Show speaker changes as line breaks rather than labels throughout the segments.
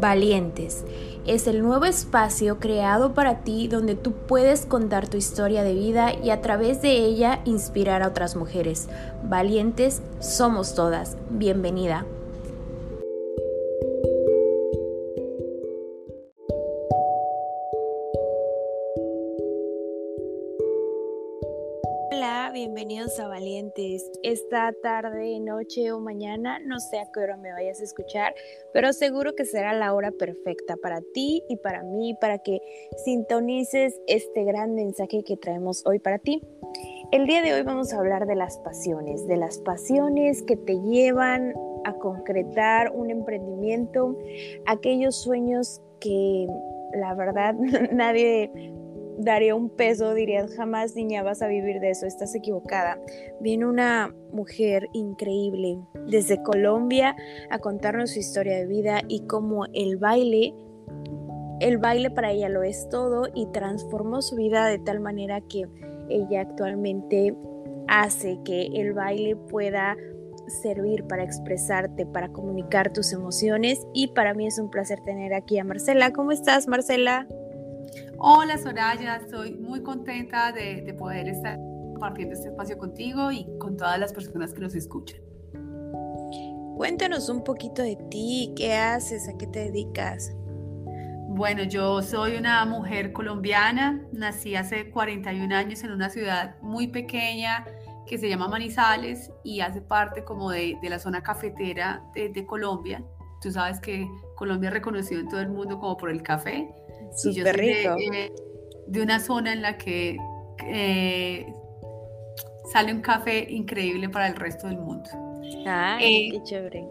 Valientes. Es el nuevo espacio creado para ti donde tú puedes contar tu historia de vida y a través de ella inspirar a otras mujeres. Valientes somos todas. Bienvenida. Esta tarde, noche o mañana, no sé a qué hora me vayas a escuchar, pero seguro que será la hora perfecta para ti y para mí, para que sintonices este gran mensaje que traemos hoy para ti. El día de hoy vamos a hablar de las pasiones, de las pasiones que te llevan a concretar un emprendimiento, aquellos sueños que la verdad nadie daría un peso, dirías, jamás niña vas a vivir de eso, estás equivocada. Viene una mujer increíble desde Colombia a contarnos su historia de vida y cómo el baile, el baile para ella lo es todo y transformó su vida de tal manera que ella actualmente hace que el baile pueda servir para expresarte, para comunicar tus emociones y para mí es un placer tener aquí a Marcela. ¿Cómo estás, Marcela?
Hola Soraya, estoy muy contenta de, poder estar compartiendo este espacio contigo y con todas las personas que nos escuchan.
Cuéntanos un poquito de ti, qué haces, a qué te dedicas.
Bueno, yo soy una mujer colombiana, nací hace 41 años en una ciudad muy pequeña que se llama Manizales y hace parte como de, la zona cafetera de, de Colombia. Tú sabes que Colombia es reconocido en todo el mundo como por el café
Súper rico.
Eh, de, una zona en la que eh, sale un café increíble para el resto del mundo.
Ay, eh, qué chévere.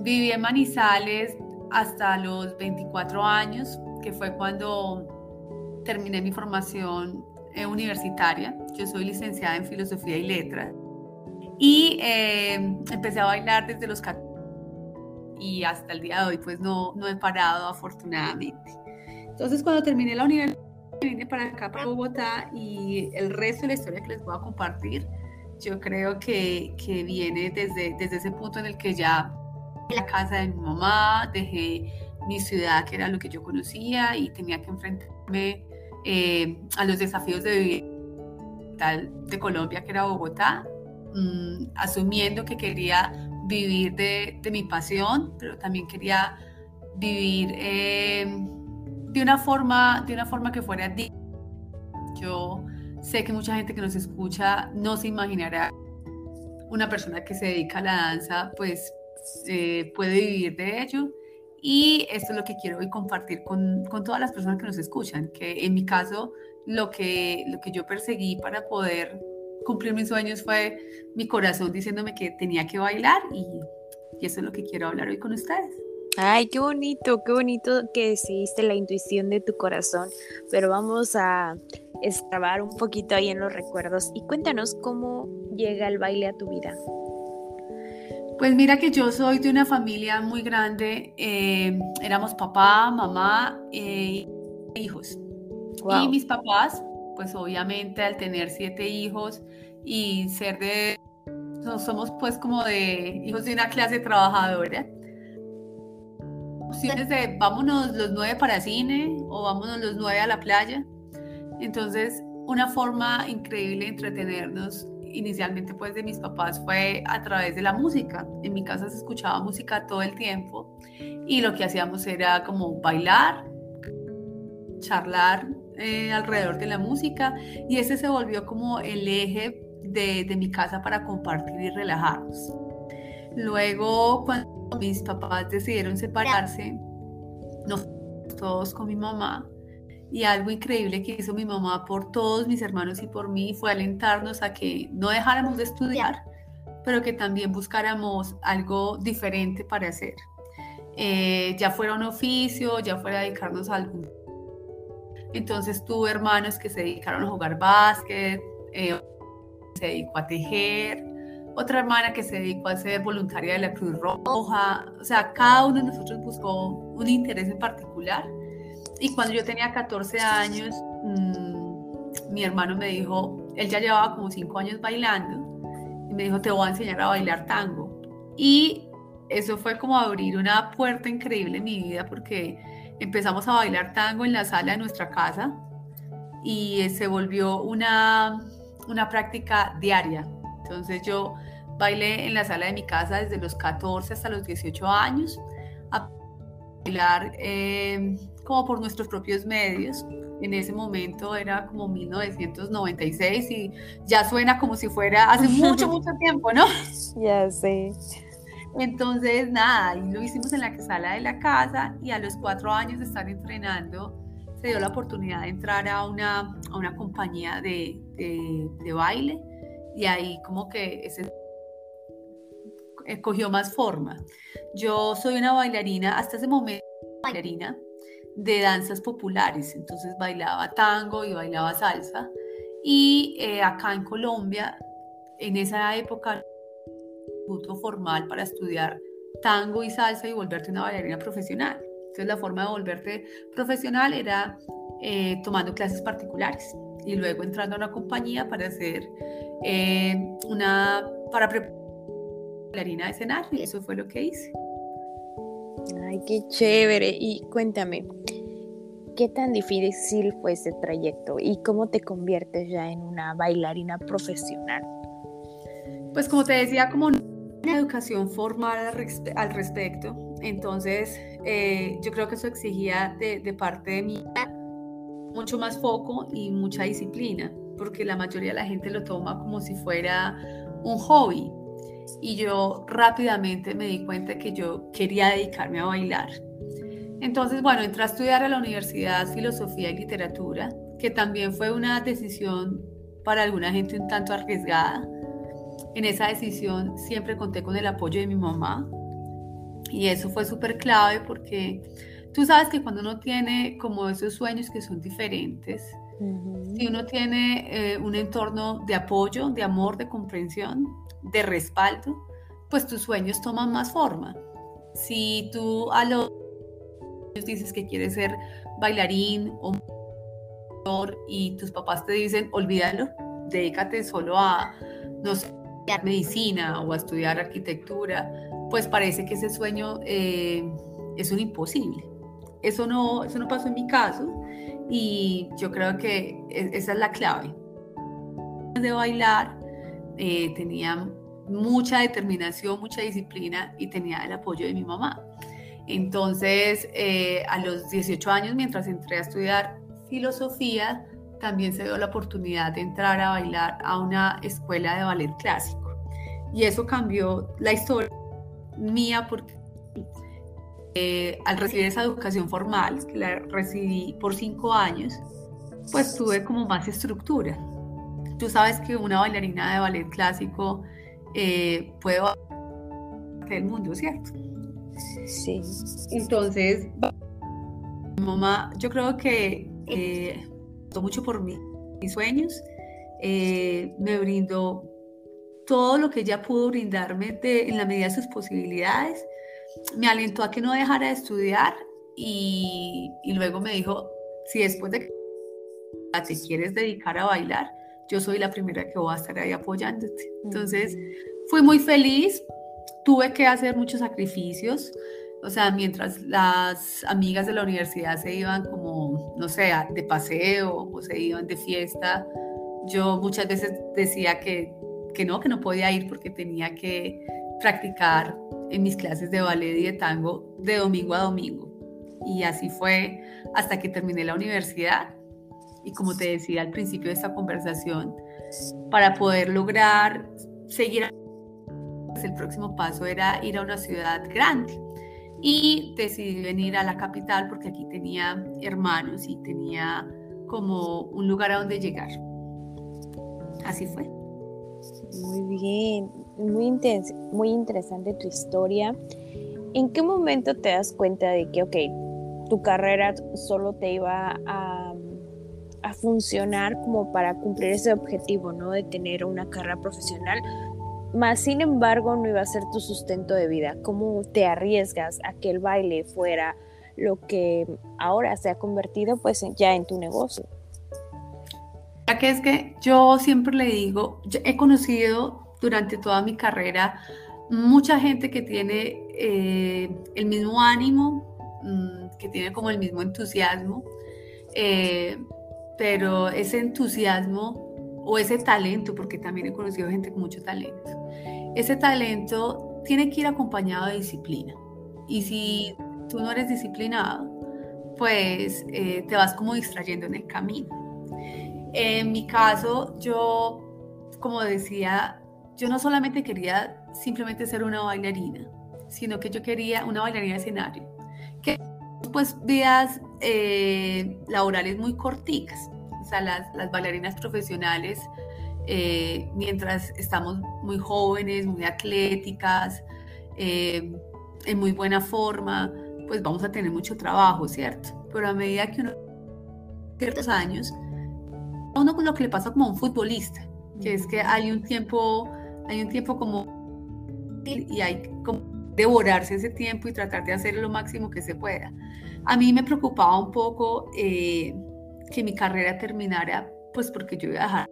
Viví en Manizales hasta los 24 años, que fue cuando terminé mi formación universitaria. Yo soy licenciada en Filosofía y Letras. Y empecé a bailar desde los 14 y hasta el día de hoy pues no, no he parado afortunadamente. Entonces, cuando terminé la universidad, vine para acá, para Bogotá, y el resto de la historia que les voy a compartir, yo creo que, que viene desde, desde ese punto en el que ya la casa de mi mamá, dejé mi ciudad, que era lo que yo conocía, y tenía que enfrentarme eh, a los desafíos de vivir tal de Colombia, que era Bogotá, mm, asumiendo que quería vivir de, de, mi pasión, pero también quería vivir eh, de una forma, de una forma que fuera digna. Yo sé que mucha gente que nos escucha no se imaginará una persona que se dedica a la danza, pues eh, puede vivir de ello. Y esto es lo que quiero hoy compartir con, con, todas las personas que nos escuchan, que en mi caso lo que, lo que yo perseguí para poder cumplir mis sueños fue mi corazón diciéndome que tenía que bailar y, y eso es lo que quiero hablar hoy con ustedes.
Ay, qué bonito, qué bonito que seguiste la intuición de tu corazón, pero vamos a extrabar un poquito ahí en los recuerdos y cuéntanos cómo llega el baile a tu vida.
Pues mira que yo soy de una familia muy grande, eh, éramos papá, mamá e hijos. Y mis papás, pues obviamente al tener siete hijos y ser de, somos pues como de hijos de una clase trabajadora, opciones de vámonos los nueve para cine o vámonos los nueve a la playa. Entonces, una forma increíble de entretenernos inicialmente pues de mis papás fue a través de la música. En mi casa se escuchaba música todo el tiempo y lo que hacíamos era como bailar, charlar eh, alrededor de la música y ese se volvió como el eje de, de mi casa para compartir y relajarnos. Luego, cuando mis papás decidieron separarse, nos todos con mi mamá y algo increíble que hizo mi mamá por todos mis hermanos y por mí fue alentarnos a que no dejáramos de estudiar, pero que también buscáramos algo diferente para hacer. Eh, ya fuera un oficio, ya fuera dedicarnos a algún. Entonces tuve hermanos que se dedicaron a jugar básquet, eh, se dedicó a tejer, otra hermana que se dedicó a ser voluntaria de la Cruz Roja, o sea, cada uno de nosotros buscó un interés en particular. Y cuando yo tenía 14 años, mm, mi hermano me dijo, él ya llevaba como 5 años bailando, y me dijo, te voy a enseñar a bailar tango. Y eso fue como abrir una puerta increíble en mi vida porque empezamos a bailar tango en la sala de nuestra casa y se volvió una, una práctica diaria. Entonces yo bailé en la sala de mi casa desde los 14 hasta los 18 años, a bailar eh, como por nuestros propios medios. En ese momento era como 1996 y ya suena como si fuera hace mucho, mucho tiempo, ¿no?
Ya sé.
Entonces, nada, y lo hicimos en la sala de la casa y a los cuatro años de estar entrenando, se dio la oportunidad de entrar a una, a una compañía de, de, de baile y ahí como que ese cogió más forma. Yo soy una bailarina, hasta ese momento bailarina de danzas populares, entonces bailaba tango y bailaba salsa. Y eh, acá en Colombia, en esa época, instituto formal para estudiar tango y salsa y volverte una bailarina profesional. Entonces la forma de volverte profesional era eh, tomando clases particulares y luego entrando a una compañía para hacer una, para preparar bailarina de escenario y eso fue lo que hice.
Ay, qué chévere. Y cuéntame, ¿qué tan difícil fue ese trayecto y cómo te conviertes ya en una bailarina profesional?
Pues como te decía, como una educación formal al, respecto, entonces eh, yo creo que eso exigía de, de parte de mí mucho más foco y mucha disciplina, porque la mayoría de la gente lo toma como si fuera un hobby, y yo rápidamente me di cuenta que yo quería dedicarme a bailar. Entonces, bueno, entré a estudiar a la Universidad Filosofía y Literatura, que también fue una decisión para alguna gente un tanto arriesgada. En esa decisión siempre conté con el apoyo de mi mamá y eso fue súper clave porque tú sabes que cuando uno tiene como esos sueños que son diferentes, si uno tiene eh, un entorno de apoyo, de amor, de comprensión, de respaldo, pues tus sueños toman más forma. Si tú a los dices que quieres ser bailarín o y tus papás te dicen, olvídalo, dedícate solo a, no sé, medicina o a estudiar arquitectura, pues parece que ese sueño eh, es un imposible. Eso no, eso no pasó en mi caso y yo creo que e, esa es la clave. De bailar, eh, tenía mucha determinación, mucha disciplina y tenía el apoyo de mi mamá. Entonces, eh, a los 18 años, mientras entré a estudiar filosofía, también se dio la oportunidad de entrar a bailar a una escuela de ballet clásico. Y eso cambió la historia mía porque eh, al recibir esa educación formal, que la recibí por cinco años, pues tuve como más estructura. Tú sabes que una bailarina de ballet clásico eh, puede del mundo, ¿cierto?
Sí.
Entonces, mamá, yo creo que eh, mucho por mí, mis sueños, eh, me brindó todo lo que ella pudo brindarme en la medida de sus posibilidades, me alentó a que no dejara de estudiar y, y luego me dijo, si después de que te quieres dedicar a bailar, yo soy la primera que voy a estar ahí apoyándote. Entonces, fui muy feliz, tuve que hacer muchos sacrificios, o sea, mientras las amigas de la universidad se iban como, no sé, de paseo o se iban de fiesta, yo muchas veces decía que, que no, que no podía ir porque tenía que practicar en mis clases de ballet y de tango de domingo a domingo. Y así fue hasta que terminé la universidad y como te decía al principio de esta conversación, para poder lograr seguir, el próximo paso era ir a una ciudad grande. Y decidí venir a la capital porque aquí tenía hermanos y tenía como un lugar a donde llegar. Así fue.
Muy bien, muy, muy interesante tu historia. ¿En qué momento te das cuenta de que, ok, tu carrera solo te iba a a funcionar como para cumplir ese objetivo, ¿no? De tener una carrera profesional. Más sin embargo, no iba a ser tu sustento de vida. ¿Cómo te arriesgas a que el baile fuera lo que ahora se ha convertido pues ya en tu negocio?
Ya que es que yo siempre le digo, he conocido durante toda mi carrera mucha gente que tiene eh, el mismo ánimo, mm, que tiene como el mismo entusiasmo, eh, pero ese entusiasmo o ese talento, porque también he conocido gente con mucho talento, ese talento tiene que ir acompañado de disciplina. Y si tú no eres disciplinado, pues eh, te vas como distrayendo en el camino. En mi caso, yo, como decía, yo no solamente quería simplemente ser una bailarina, sino que yo quería una bailarina de escenario, que pues vidas eh, laborales muy corticas, o sea, las, las bailarinas profesionales, eh, mientras estamos muy jóvenes, muy atléticas, en muy buena forma, pues vamos a tener mucho trabajo, ¿cierto? Pero a medida que uno ciertos años, uno con lo que le pasa como a un futbolista, que es que hay un tiempo, hay un tiempo como y hay como devorarse ese tiempo y tratar de hacer lo máximo que se pueda. A mí me preocupaba un poco eh, que mi carrera terminara, pues porque yo iba a dejar,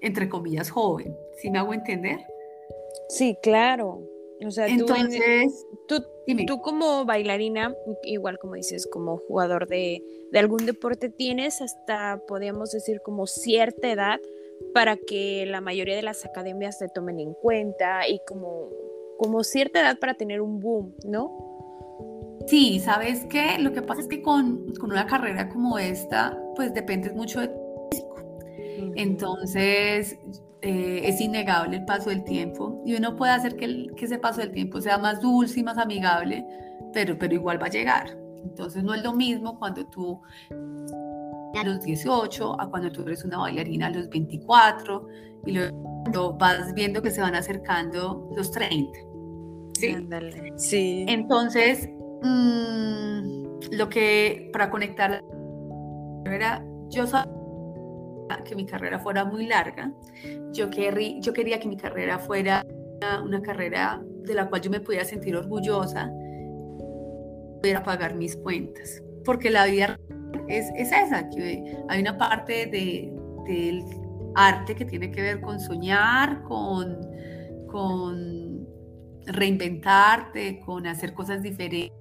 entre comillas, joven. ¿Sí me hago entender?
Sí, claro. O sea,
Entonces,
tú, tú, como bailarina, igual como dices, como jugador de, de, algún deporte, tienes hasta, podríamos decir, como cierta edad para que la mayoría de las academias te tomen en cuenta y como, como cierta edad para tener un boom, ¿no?
Sí, ¿sabes qué? Lo que pasa es que con, con una carrera como esta, pues dependes mucho de tu físico. Entonces, eh, es innegable el paso del tiempo y uno puede hacer que, que, ese paso del tiempo sea más dulce y más amigable, pero, pero igual va a llegar. Entonces no es lo mismo cuando tú a los 18 a cuando tú eres una bailarina a los 24 y luego vas viendo que se van acercando los 30.
¿sí? sí.
Entonces, mmm, lo que para conectar era, yo sabía que mi carrera fuera muy larga, yo, querrí, yo quería que mi carrera fuera una, una, carrera de la cual yo me pudiera sentir orgullosa, pudiera pagar mis cuentas, porque la vida es, es esa, que hay una parte de, del arte que tiene que ver con soñar, con, con reinventarte, con hacer cosas diferentes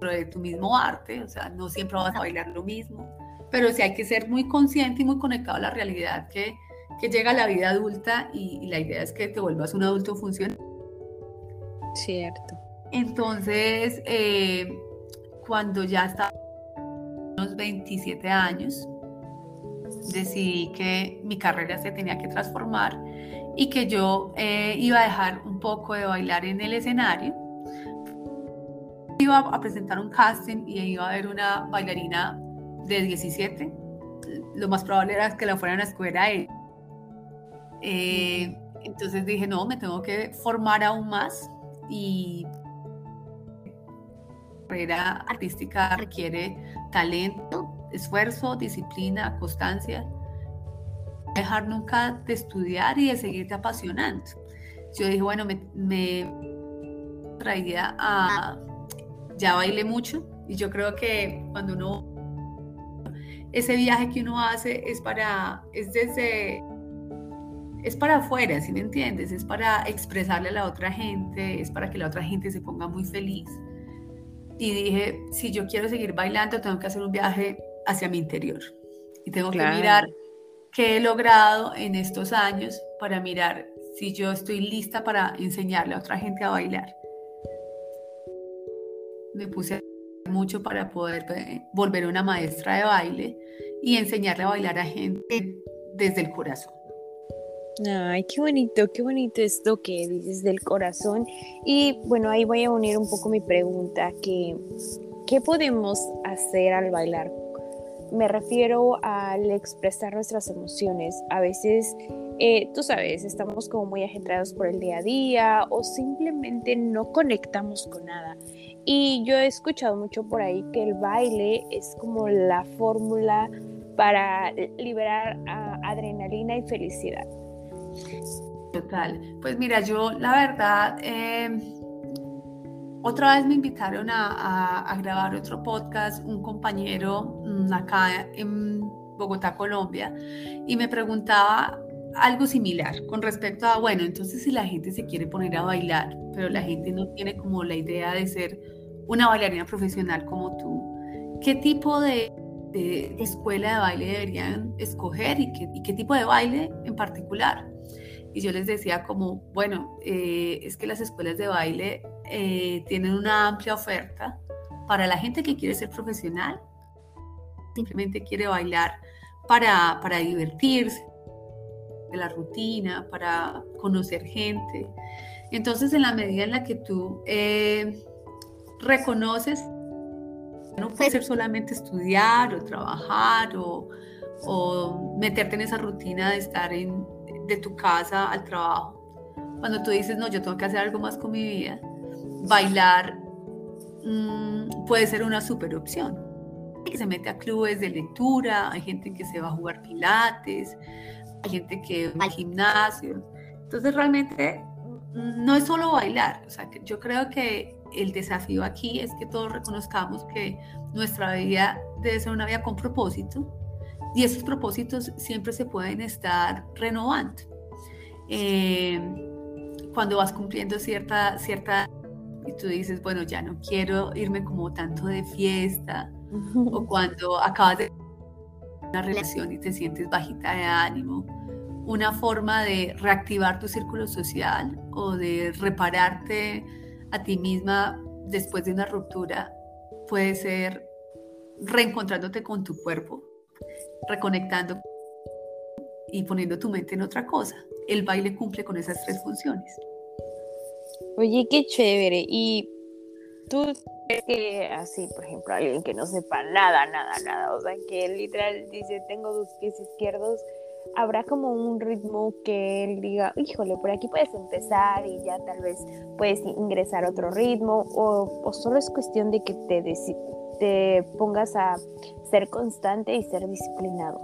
de tu mismo arte, o sea, no siempre vas a bailar lo mismo, pero sí hay que ser muy consciente y muy conectado a la realidad que, que llega a la vida adulta y, la idea es que te vuelvas un adulto funcional.
Cierto.
Entonces, eh, cuando ya unos 27 años, decidí que mi carrera se tenía que transformar y que yo eh, iba a dejar un poco de bailar en el escenario. Iba a presentar un casting y iba a ver una bailarina de 17, lo más probable era que la fueran a escuela a eh, entonces dije, no, me tengo que formar aún más y carrera artística requiere talento, esfuerzo, disciplina, constancia. Dejar nunca de estudiar y de seguirte apasionando. Yo dije, bueno, me, me traía a... Ya bailé mucho y yo creo que cuando uno ese viaje que uno hace es para, es desde, es para afuera, si me entiendes? Es para expresarle a la otra gente, es para que la otra gente se ponga muy feliz. Y dije, si yo quiero seguir bailando, tengo que hacer un viaje hacia mi interior. Y tengo que mirar qué he logrado en estos años para mirar si yo estoy lista para enseñarle a otra gente a bailar. Me puse mucho para poder eh, volver una maestra de baile y enseñarle a bailar a gente desde el corazón.
Ay, qué bonito, qué bonito esto que dices del corazón. Y bueno, ahí voy a unir un poco mi pregunta, que ¿qué podemos hacer al bailar? Me refiero al expresar nuestras emociones. A veces, eh, tú sabes, estamos como muy ajetreados por el día a día o simplemente no conectamos con nada. Y yo he escuchado mucho por ahí que el baile es como la fórmula para liberar adrenalina y felicidad.
Total. Pues mira, yo la verdad, em, otra vez me invitaron a, grabar otro podcast, un compañero mm, acá en Bogotá, Colombia, y me preguntaba algo similar con respecto a, bueno, entonces si la gente se quiere poner a bailar, pero la gente no tiene como la idea de ser una bailarina profesional como tú, ¿qué tipo de, escuela de baile deberían escoger y qué, y qué, tipo de baile en particular? Y yo les decía como, bueno, eh, es que las escuelas de baile eh, tienen una amplia oferta para la gente que quiere ser profesional, simplemente quiere bailar para, para divertirse, de la rutina, para conocer gente. Entonces, en la medida en la que tú eh, reconoces, no puede ser solamente estudiar o trabajar o, o, meterte en esa rutina de estar en, de tu casa al trabajo. Cuando tú dices, no, yo tengo que hacer algo más con mi vida, bailar mm, puede ser una super opción. Hay que se mete a clubes de lectura, hay gente que se va a jugar pilates, hay gente que va al gimnasio. Entonces realmente no es solo bailar, o sea, yo creo que el desafío aquí es que todos reconozcamos que nuestra vida debe ser una vida con propósito y esos propósitos siempre se pueden estar renovando. Eh, cuando vas cumpliendo cierta, cierta y tú dices, bueno, ya no quiero irme como tanto de fiesta, o cuando acabas de una relación y te sientes bajita de ánimo, una forma de reactivar tu círculo social o de repararte a ti misma después de una ruptura puede ser reencontrándote con tu cuerpo, reconectando y poniendo tu mente en otra cosa. El baile cumple con esas tres funciones.
Oye, qué chévere. Y tú crees que así, por ejemplo, alguien que no sepa nada, nada, nada, o sea, que literal dice, tengo dos pies izquierdos, habrá como un ritmo que él diga, híjole, por aquí puedes empezar y ya tal vez puedes ingresar a otro ritmo, o, o solo es cuestión de que te, te pongas a ser constante y ser disciplinado.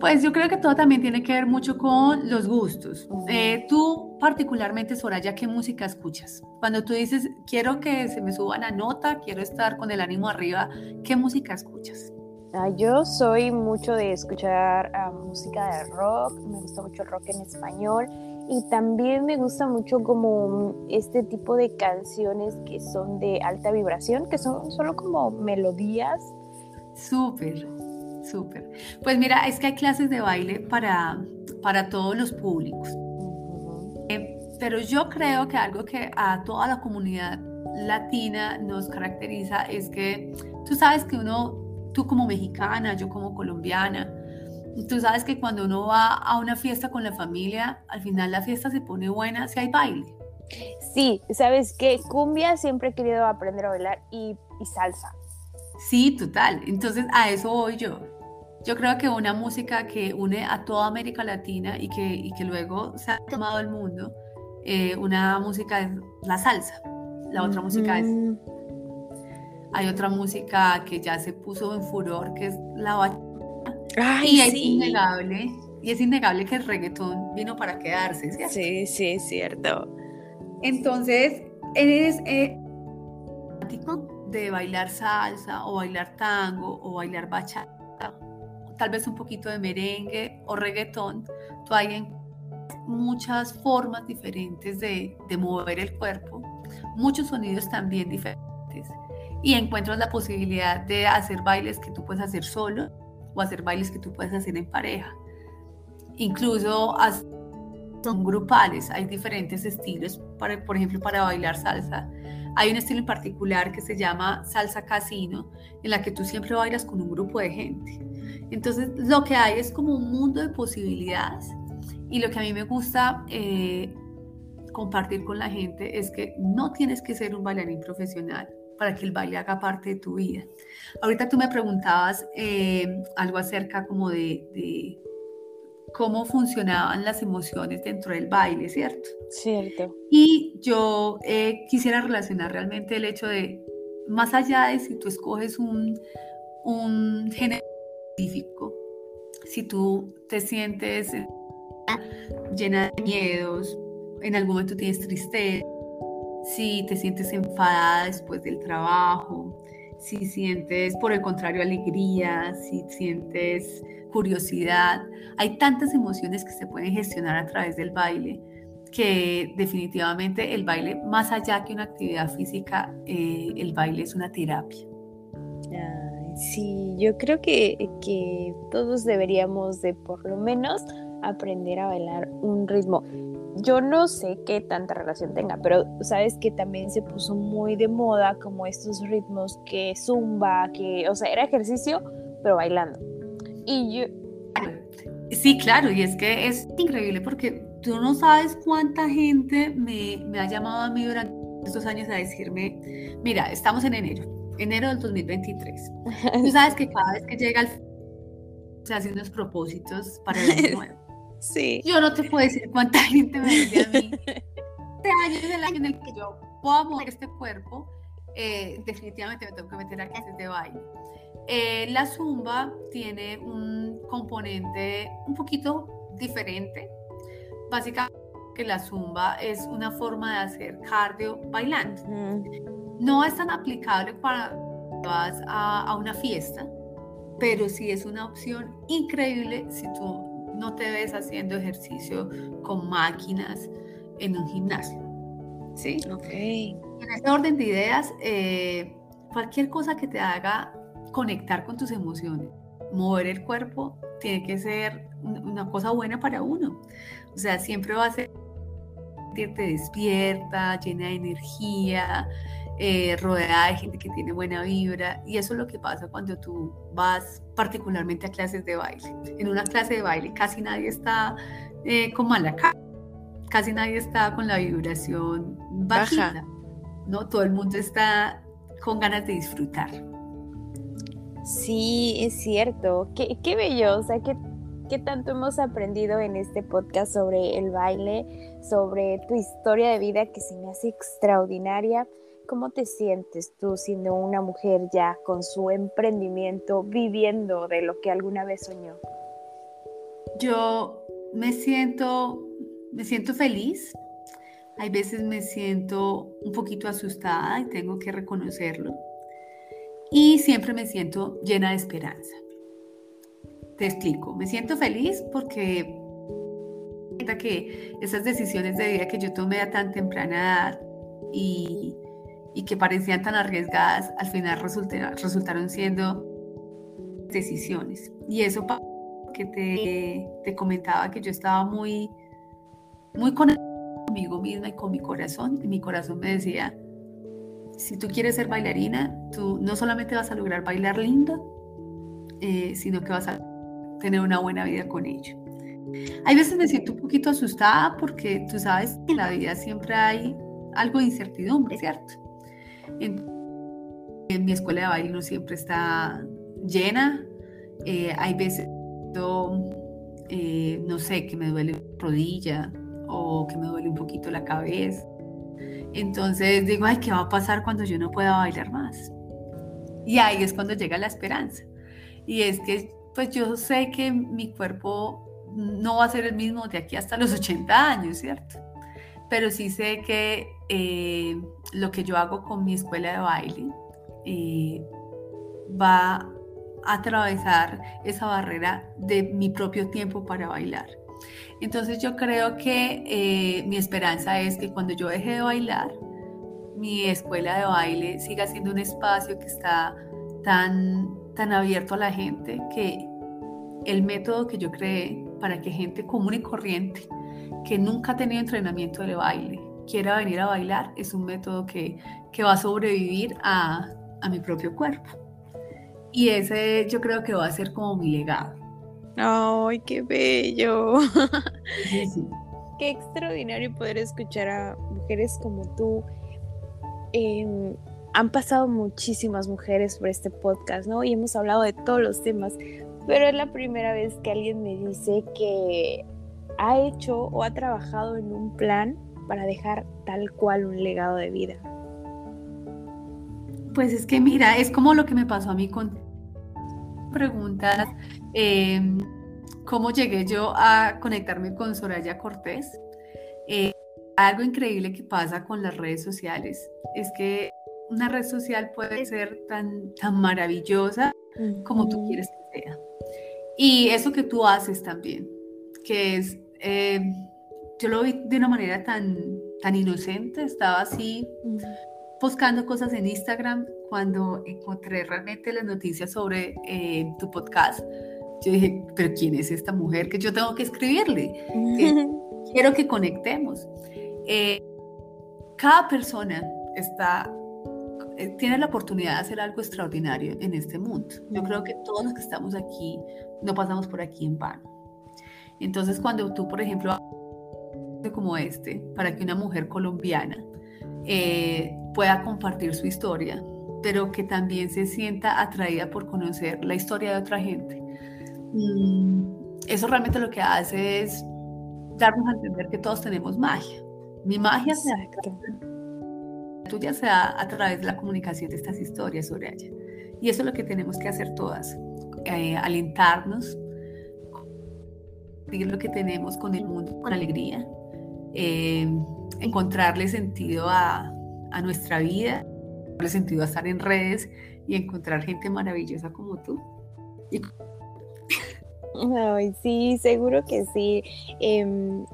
Pues yo creo que todo también tiene que ver mucho con los gustos. Eh, tú particularmente, Soraya, ¿qué música escuchas? Cuando tú dices, quiero que se me suba la nota, quiero estar con el ánimo arriba, ¿qué música escuchas?
Ah, yo soy mucho de escuchar ah, música de rock, me gusta mucho el rock en español y también me gusta mucho como este tipo de canciones que son de alta vibración, que son solo como melodías.
Súper, súper. Pues mira, es que hay clases de baile para, para todos los públicos. Eh, pero yo creo que algo que a toda la comunidad latina nos caracteriza es que tú sabes que uno tú como mexicana, yo como colombiana. Tú sabes que cuando uno va a una fiesta con la familia, al final la fiesta se pone buena si hay baile.
Sí, sabes que cumbia siempre he querido aprender a bailar y, salsa.
Sí, total. Entonces a eso voy yo. Yo creo que una música que une a toda América Latina y que, y que luego se ha tomado el mundo, eh, una música es la salsa, la otra música es hay otra música que ya se puso en furor, que es la bachata. Y es innegable, y es innegable que el reggaetón vino para quedarse, ¿cierto?
Sí, sí, es cierto.
Entonces, eres eh, de bailar salsa o bailar tango o bailar bachata, tal vez un poquito de merengue o reggaetón, tú hay muchas formas diferentes de, de mover el cuerpo, muchos sonidos también diferentes y encuentras la posibilidad de hacer bailes que tú puedes hacer solo o hacer bailes que tú puedes hacer en pareja. Incluso son grupales, hay diferentes estilos, para, por ejemplo, para bailar salsa. Hay un estilo en particular que se llama salsa casino, en la que tú siempre bailas con un grupo de gente. Entonces, lo que hay es como un mundo de posibilidades y lo que a mí me gusta eh, compartir con la gente es que no tienes que ser un bailarín profesional para que el baile haga parte de tu vida. Ahorita tú me preguntabas eh, algo acerca como de, cómo funcionaban las emociones dentro del baile, ¿cierto?
Cierto.
Y yo eh, quisiera relacionar realmente el hecho de, más allá de si tú escoges un, un género específico, si tú te sientes llena de miedos, en algún momento tienes tristeza, si te sientes enfadada después del trabajo, si sientes por el contrario alegría, si sientes curiosidad. Hay tantas emociones que se pueden gestionar a través del baile que definitivamente el baile, más allá que una actividad física, eh, el baile es una terapia.
sí, yo creo que, que todos deberíamos de por lo menos aprender a bailar un ritmo. Yo no sé qué tanta relación tenga, pero sabes que también se puso muy de moda como estos ritmos que zumba, que, o sea, era ejercicio, pero bailando. Y yo...
Sí, claro, y es que es increíble porque tú no sabes cuánta gente me, me ha llamado a mí durante estos años a decirme, mira, estamos en enero, enero del 2023. Tú sabes que cada vez que llega el... se hacen unos propósitos para el año nuevo.
Sí.
Yo no te puedo decir cuánta gente me dice a mí. Este año es el año en el que yo puedo mover este cuerpo. Eh, definitivamente me tengo que meter a clases de baile. Eh, la zumba tiene un componente un poquito diferente. Básicamente que la zumba es una forma de hacer cardio bailando. No es tan aplicable para vas a, a una fiesta, pero sí es una opción increíble si tú no te ves haciendo ejercicio con máquinas en un gimnasio. ¿Sí?
Ok.
En ese orden de ideas, eh, cualquier cosa que te haga conectar con tus emociones, mover el cuerpo, tiene que ser una cosa buena para uno. O sea, siempre va a ser sentirte despierta, llena de energía, eh, rodeada de gente que tiene buena vibra. Y eso es lo que pasa cuando tú vas particularmente a clases de baile. En una clase de baile casi nadie está eh, con mala cara, casi nadie está con la vibración baja. ¿no? Todo el mundo está con ganas de disfrutar.
Sí, es cierto. Qué, qué bello, o sea, qué, qué tanto hemos aprendido en este podcast sobre el baile, sobre tu historia de vida que se me hace extraordinaria. ¿Cómo te sientes tú siendo una mujer ya con su emprendimiento, viviendo de lo que alguna vez soñó?
Yo me siento, me siento feliz. Hay veces me siento un poquito asustada y tengo que reconocerlo. Y siempre me siento llena de esperanza. Te explico, me siento feliz porque que esas decisiones de vida que yo tomé a tan temprana edad y y que parecían tan arriesgadas, al final resultaron siendo decisiones. Y eso que te, te, comentaba que yo estaba muy, muy conmigo misma y con mi corazón, y mi corazón me decía, si tú quieres ser bailarina, tú no solamente vas a lograr bailar lindo, eh, sino que vas a tener una buena vida con ello. Hay veces me siento un poquito asustada porque tú sabes que en la vida siempre hay algo de incertidumbre, ¿cierto? En, mi escuela de baile no siempre está llena. Eh, hay veces, eh, no sé, que me duele la rodilla o que me duele un poquito la cabeza. Entonces digo, ay, ¿qué va a pasar cuando yo no pueda bailar más? Y ahí es cuando llega la esperanza. Y es que, pues yo sé que mi cuerpo no va a ser el mismo de aquí hasta los 80 años, ¿cierto? Pero sí sé que eh, lo que yo hago con mi escuela de baile eh, va a atravesar esa barrera de mi propio tiempo para bailar. Entonces yo creo que eh, mi esperanza es que cuando yo deje de bailar, mi escuela de baile siga siendo un espacio que está tan, tan abierto a la gente que el método que yo creé para que gente común y corriente que nunca ha tenido entrenamiento de baile quiera venir a bailar, es un método que, que va a sobrevivir a, a, mi propio cuerpo. Y ese yo creo que va a ser como mi legado.
¡Ay, qué bello! Qué extraordinario poder escuchar a mujeres como tú. Em, han pasado muchísimas mujeres por este podcast, ¿no? Y hemos hablado de todos los temas, pero es la primera vez que alguien me dice que ha hecho o ha trabajado en un plan para dejar tal cual un legado de vida?
Pues es que mira, es como lo que me pasó a mí con preguntas, em, cómo llegué yo a conectarme con Soraya Cortés. Eh, algo increíble que pasa con las redes sociales es que una red social puede ser tan, tan maravillosa como tú quieres que sea. Y eso que tú haces también, que es, eh, yo lo vi de una manera tan, tan inocente, estaba así buscando cosas en Instagram cuando encontré realmente las noticias sobre eh, tu podcast. Yo dije, pero ¿quién es esta mujer que yo tengo que escribirle? quiero que conectemos. Eh, cada persona está eh, tiene la oportunidad de hacer algo extraordinario en este mundo. Yo creo que todos los que estamos aquí no pasamos por aquí en vano. Entonces, cuando tú, por ejemplo, como este, para que una mujer colombiana eh, pueda compartir su historia, pero que también se sienta atraída por conocer la historia de otra gente, mm, eso realmente lo que hace es darnos a entender que todos tenemos magia. Mi magia Exacto tuya sea a través de la comunicación de estas historias sobre ella. Y eso es lo que tenemos que hacer todas, eh, alentarnos, lo que tenemos con el mundo con alegría, eh, encontrarle sentido a, a nuestra vida, encontrarle sentido a estar en redes y encontrar gente maravillosa como tú.
Ay, sí, seguro que sí. Em,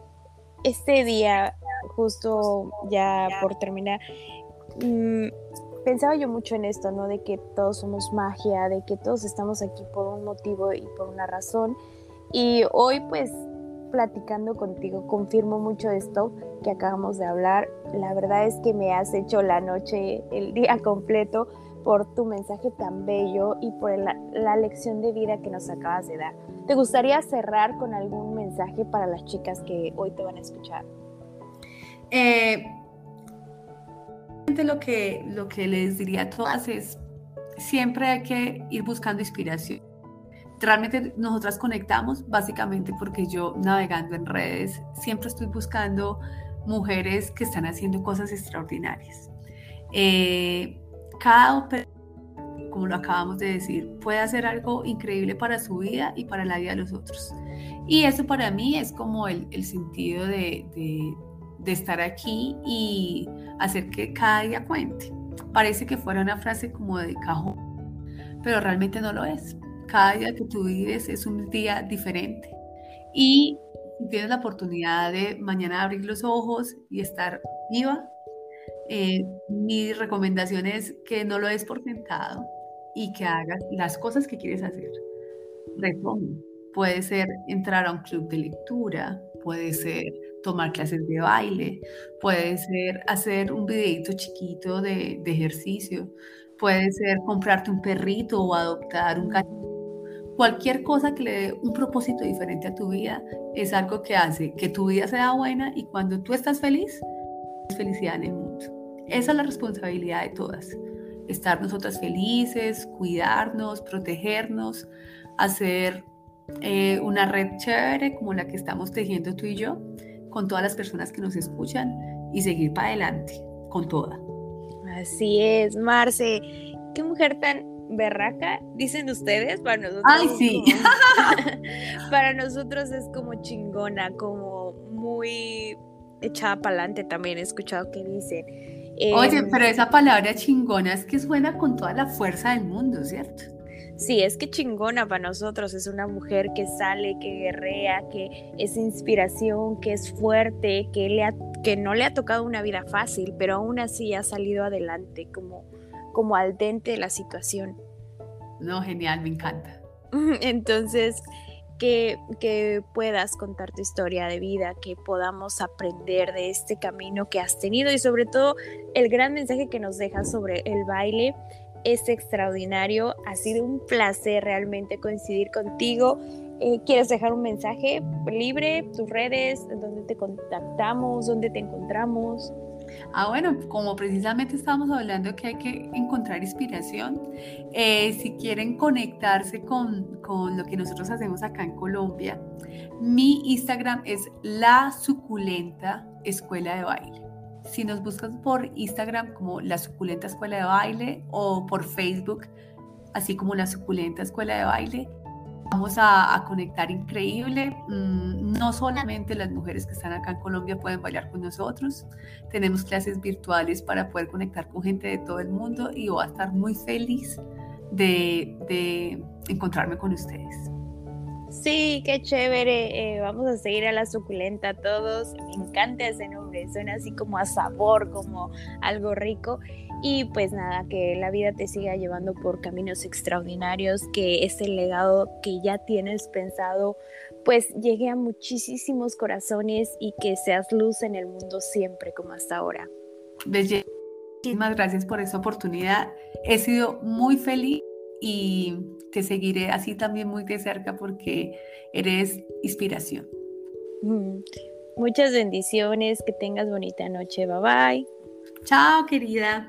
este día, justo ya por terminar, Mm, pensaba yo mucho en esto, ¿no? De que todos somos magia, de que todos estamos aquí por un motivo y por una razón. Y hoy pues platicando contigo confirmo mucho esto que acabamos de hablar. La verdad es que me has hecho la noche, el día completo por tu mensaje tan bello y por la, lección de vida que nos acabas de dar. ¿Te gustaría cerrar con algún mensaje para las chicas que hoy te van a escuchar?
Eh, lo que, lo que les diría a todas es, siempre hay que ir buscando inspiración. Realmente nosotras conectamos básicamente porque yo navegando en redes siempre estoy buscando mujeres que están haciendo cosas extraordinarias. Eh, cada como lo acabamos de decir, puede hacer algo increíble para su vida y para la vida de los otros. Y eso para mí es como el, el sentido de, de estar aquí y hacer que cada día cuente. Parece que fuera una frase como de cajón, pero realmente no lo es. Cada día que tú vives es un día diferente. Y tienes la oportunidad de mañana abrir los ojos y estar viva, eh, mi recomendación es que no lo des por sentado y que hagas las cosas que quieres hacer. Retoma. Puede ser entrar a un club de lectura, puede ser tomar clases de baile, puede ser hacer un videito chiquito de, ejercicio, puede ser comprarte un perrito o adoptar un cachorro. Cualquier cosa que le dé un propósito diferente a tu vida es algo que hace que tu vida sea buena y cuando tú estás feliz, es felicidad en el mundo. Esa es la responsabilidad de todas. Estar nosotras felices, cuidarnos, protegernos, hacer eh, una red chévere como la que estamos tejiendo tú y yo con todas las personas que nos escuchan y seguir para adelante con toda.
Así es, Marce. Qué mujer tan berraca, dicen ustedes, para nosotros.
Ay, sí.
para nosotros es como chingona, como muy echada para adelante también, he escuchado que dicen.
Oye, em, pero esa palabra chingona es que suena con toda la fuerza del mundo, ¿cierto?
Sí, es que chingona para nosotros, es una mujer que sale, que guerrea, que es inspiración, que es fuerte, que, le que no le ha tocado una vida fácil, pero aún así ha salido adelante como, como al dente de la situación.
No, genial, me encanta.
Entonces, que, que, puedas contar tu historia de vida, que podamos aprender de este camino que has tenido y sobre todo el gran mensaje que nos dejas sobre el baile es extraordinario. Ha sido un placer realmente coincidir contigo. Eh, ¿Quieres dejar un mensaje libre? ¿Tus redes? ¿Dónde te contactamos? ¿Dónde te encontramos?
Ah, bueno, como precisamente estábamos hablando que hay que encontrar inspiración, eh, si quieren conectarse con, con, lo que nosotros hacemos acá en Colombia, mi Instagram es la suculenta escuela de baile. Si nos buscas por Instagram como la suculenta escuela de baile o por Facebook, así como la suculenta escuela de baile, Vamos a, conectar increíble. Mm, no solamente las mujeres que están acá en Colombia pueden bailar con nosotros, tenemos clases virtuales para poder conectar con gente de todo el mundo y voy a estar muy feliz de, de encontrarme con ustedes.
Sí, qué chévere. Eh, vamos a seguir a la suculenta todos. Me encanta ese nombre. Suena así como a sabor, como algo rico. Y pues nada, que la vida te siga llevando por caminos extraordinarios, que ese legado que ya tienes pensado, pues llegue a muchísimos corazones y que seas luz en el mundo siempre como hasta ahora.
Muchísimas gracias por esa oportunidad. He sido muy feliz y te seguiré así también muy de cerca porque eres inspiración.
Mm, muchas bendiciones, que tengas bonita noche, bye bye.
Chao, querida.